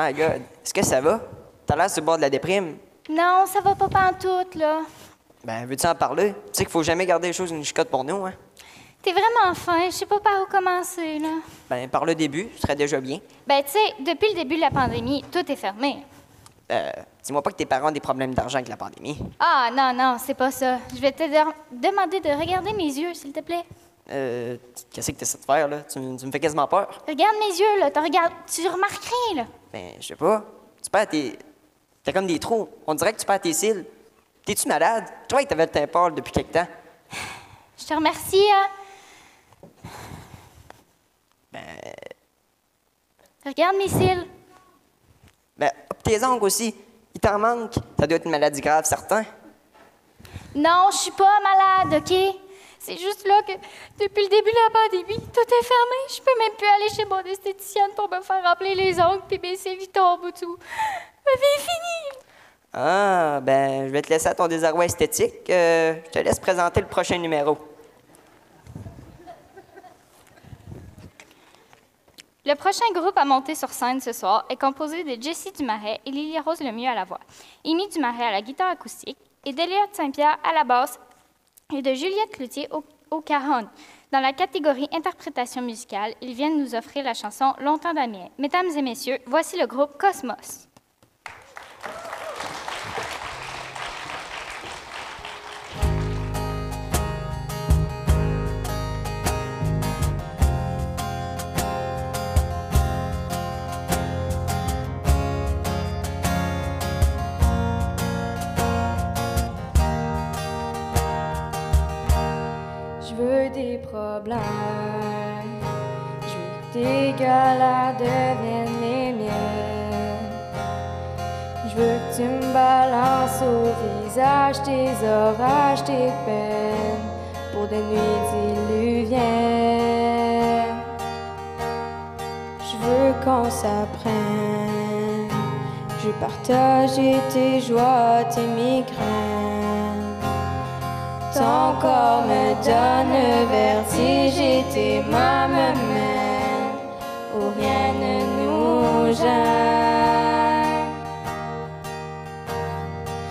My God, est-ce que ça va? T'as l'air sur le bord de la déprime. Non, ça va pas pantoute, là. Ben, veux-tu en parler? Tu sais qu'il faut jamais garder les choses une chicotte pour nous, hein? T'es vraiment fin, je sais pas par où commencer, là. Ben, par le début, ce serait déjà bien. Ben, tu sais, depuis le début de la pandémie, tout est fermé. Euh, dis-moi pas que tes parents ont des problèmes d'argent avec la pandémie. Ah, non, non, c'est pas ça. Je vais te de- demander de regarder mes yeux, s'il te plaît. Euh, qu'est-ce que t'essaies de faire, là? Tu, me fais quasiment peur. Regarde mes yeux, là. Tu regardes, tu remarquerais, là. Ben, je sais pas. Tu perds tes... T'as comme des trous. On dirait que tu perds tes cils. T'es-tu malade? Que t'avais le teint pâle depuis quelque temps. Je te remercie, hein. Ben, Regarde mes cils. ben, hop, tes ongles aussi. Il t'en manque. Ça doit être une maladie grave, certain. Non, je suis pas malade, OK? C'est juste là que, depuis le début de la pandémie, tout est fermé. Je peux même plus aller chez mon esthéticienne pour me faire remplir les ongles puis baisser vite au bout tout. Ma vie est finie. Ah, ben, je vais te laisser à ton désarroi esthétique. Euh, je te laisse présenter le prochain numéro. Le prochain groupe à monter sur scène ce soir est composé de Jessie Dumaret et Lily Rose Lemieux à la voix, Amy Dumaret à la guitare acoustique et d'Eliott Saint-Pierre à la basse et de Juliette Cloutier au, cajon. Dans la catégorie interprétation musicale, ils viennent nous offrir la chanson Longtemps d'Amiens. Mesdames et messieurs, voici le groupe Cosmos. Je veux que tes deviennent les miennes. Je veux que tu me balances au visage tes orages, tes peines pour des nuits diluviennes. Je veux qu'on s'apprenne. Je veux partager tes joies, tes migraines. Ton corps me donne et tes mains me mènent où rien ne nous gêne.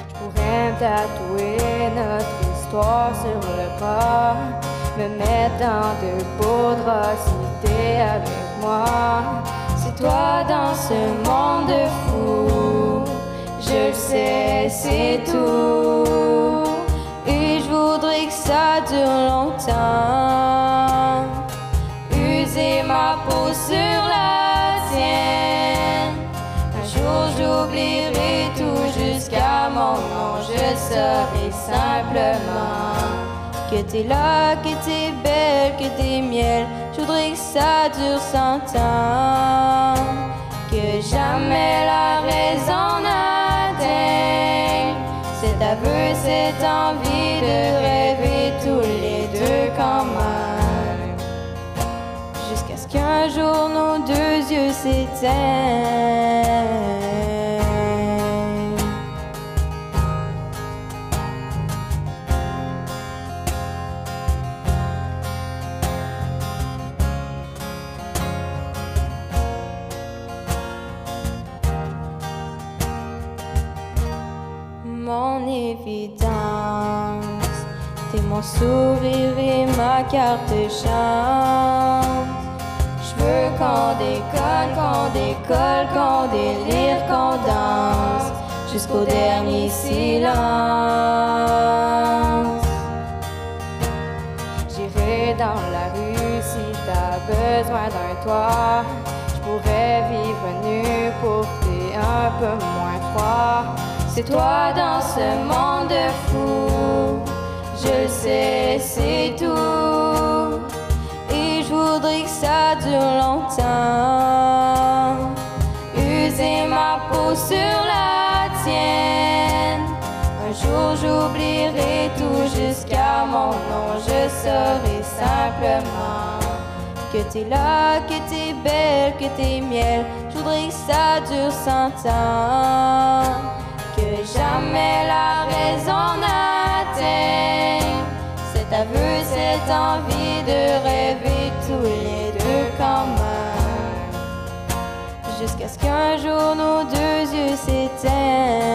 Je pourrais tatouer notre histoire sur le bras, me mettre dans de beaux draps si avec moi. C'est toi dans ce monde fou, je le sais, c'est tout. Et je voudrais que ça dure longtemps. Je saurai simplement que t'es là, que t'es belle, que t'es miel. Je voudrais que ça dure cent ans. Que jamais la raison n'atteigne cet aveu, cette envie de rêver tous les deux quand même. Jusqu'à ce qu'un jour nos deux yeux s'éteignent. Mon évidence, t'es mon sourire et ma carte chance. Je veux qu'on déconne, qu'on décolle, qu'on délire, qu'on danse jusqu'au dernier silence. J'irai dans la rue si t'as besoin d'un toit. Je pourrais vivre nu pour t'es un peu moins froid. C'est toi dans ce monde fou. Je le sais, c'est tout. Et je voudrais que ça dure longtemps. User ma peau sur la tienne. Un jour j'oublierai tout jusqu'à mon nom. Je saurai simplement que t'es là, que t'es belle, que t'es miel. Je voudrais que ça dure cent ans. Cette envie de rêver tous les deux quand même. Jusqu'à ce qu'un jour nos deux yeux s'éteignent.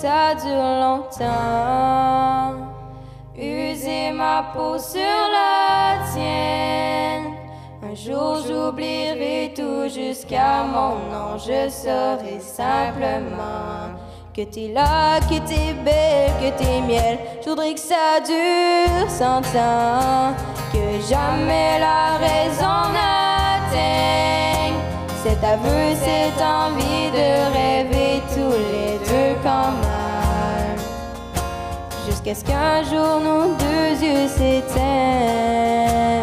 Ça dure longtemps. User ma peau sur la tienne. Un jour j'oublierai tout jusqu'à mon nom. Je saurai simplement que t'es là, que t'es belle, que t'es miel. Je que ça dure cent ans. Que jamais la raison n'atteigne cet aveu, cette envie de rêver tous les Jusqu'à ce qu'un jour nos deux yeux s'éteignent?